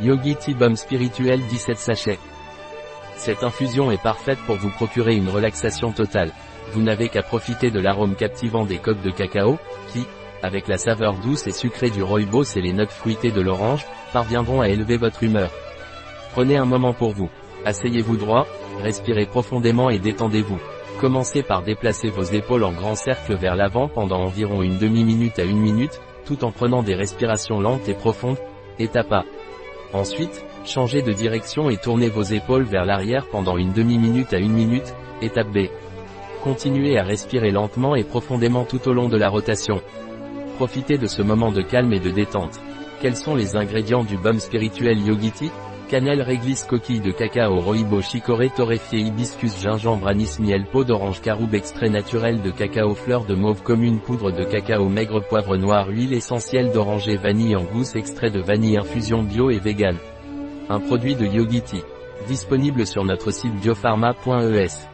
Yogi Tea Spirituel 17 sachets. Cette infusion est parfaite pour vous procurer une relaxation totale. Vous n'avez qu'à profiter de l'arôme captivant des coques de cacao, qui, avec la saveur douce et sucrée du rooibos et les notes fruitées de l'orange, parviendront à élever votre humeur. Prenez un moment pour vous. Asseyez-vous droit, respirez profondément et détendez-vous. Commencez par déplacer vos épaules en grand cercle vers l'avant pendant environ une demi-minute à une minute, tout en prenant des respirations lentes et profondes, étape A. Ensuite, changez de direction et tournez vos épaules vers l'arrière pendant une demi-minute à une minute, étape B. Continuez à respirer lentement et profondément tout au long de la rotation. Profitez de ce moment de calme et de détente. Quels sont les ingrédients du baume spirituel Yogiti? Cannelle, réglisse, coquille de cacao, rooibos, chicorée, torréfié, hibiscus, gingembre, anis, miel, peau d'orange, caroube, extrait naturel de cacao, fleur de mauve commune, poudre de cacao, maigre, poivre noir, huile essentielle d'oranger, vanille en gousse, extrait de vanille, infusion bio et vegan. Un produit de Yogiti. Disponible sur notre site biopharma.es.